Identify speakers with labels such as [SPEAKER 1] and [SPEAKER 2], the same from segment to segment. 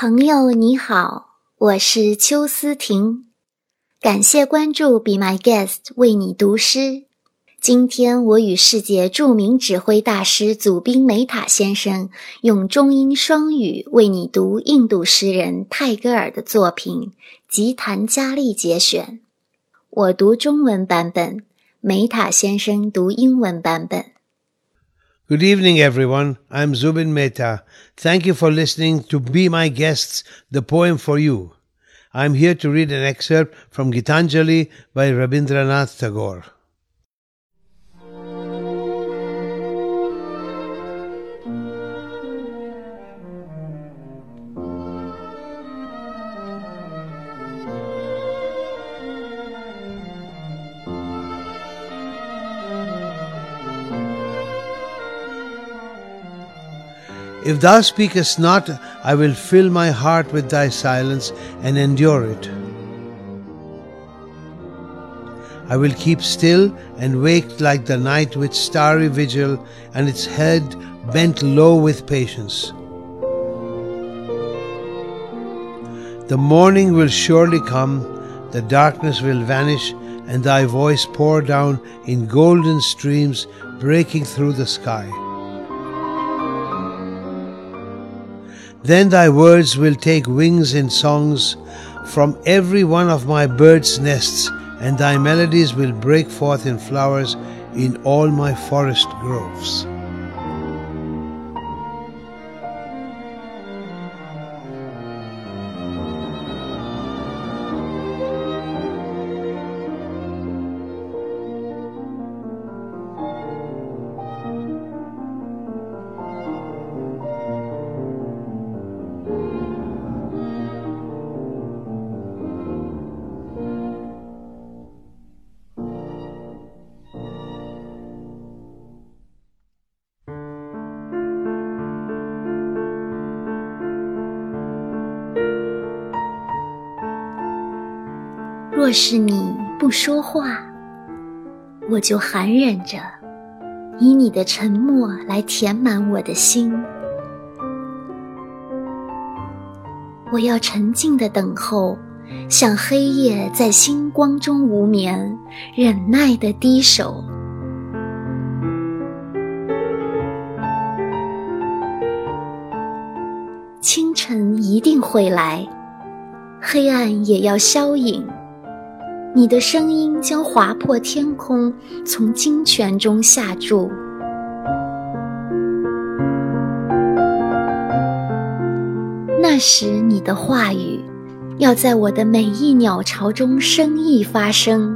[SPEAKER 1] 朋友你好，我是邱思婷，感谢关注 Be My Guest 为你读诗。今天我与世界著名指挥大师祖宾梅塔先生用中英双语为你读印度诗人泰戈尔的作品《吉檀迦利》节选。我读中文版本，梅塔先生读英文版本。
[SPEAKER 2] Good evening, everyone. I'm Zubin Mehta. Thank you for listening to Be My Guests, the poem for you. I'm here to read an excerpt from Gitanjali by Rabindranath Tagore. If thou speakest not, I will fill my heart with thy silence and endure it. I will keep still and wake like the night with starry vigil and its head bent low with patience. The morning will surely come, the darkness will vanish, and thy voice pour down in golden streams breaking through the sky. Then thy words will take wings in songs from every one of my birds' nests, and thy melodies will break forth in flowers in all my forest groves.
[SPEAKER 1] “若是你不说话，我就含忍着，以你的沉默来填满我的心。我要沉静的等候，像黑夜在星光中无眠，忍耐的低首。清晨一定会来，黑暗也要消隐。你的声音将划破天空，从金泉中下注。那时，你的话语要在我的每一鸟巢中生意发生；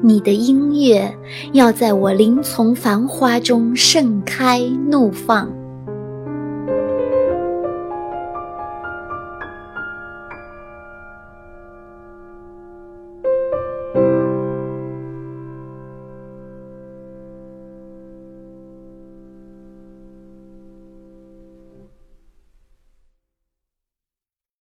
[SPEAKER 1] 你的音乐要在我林丛繁花中盛开怒放。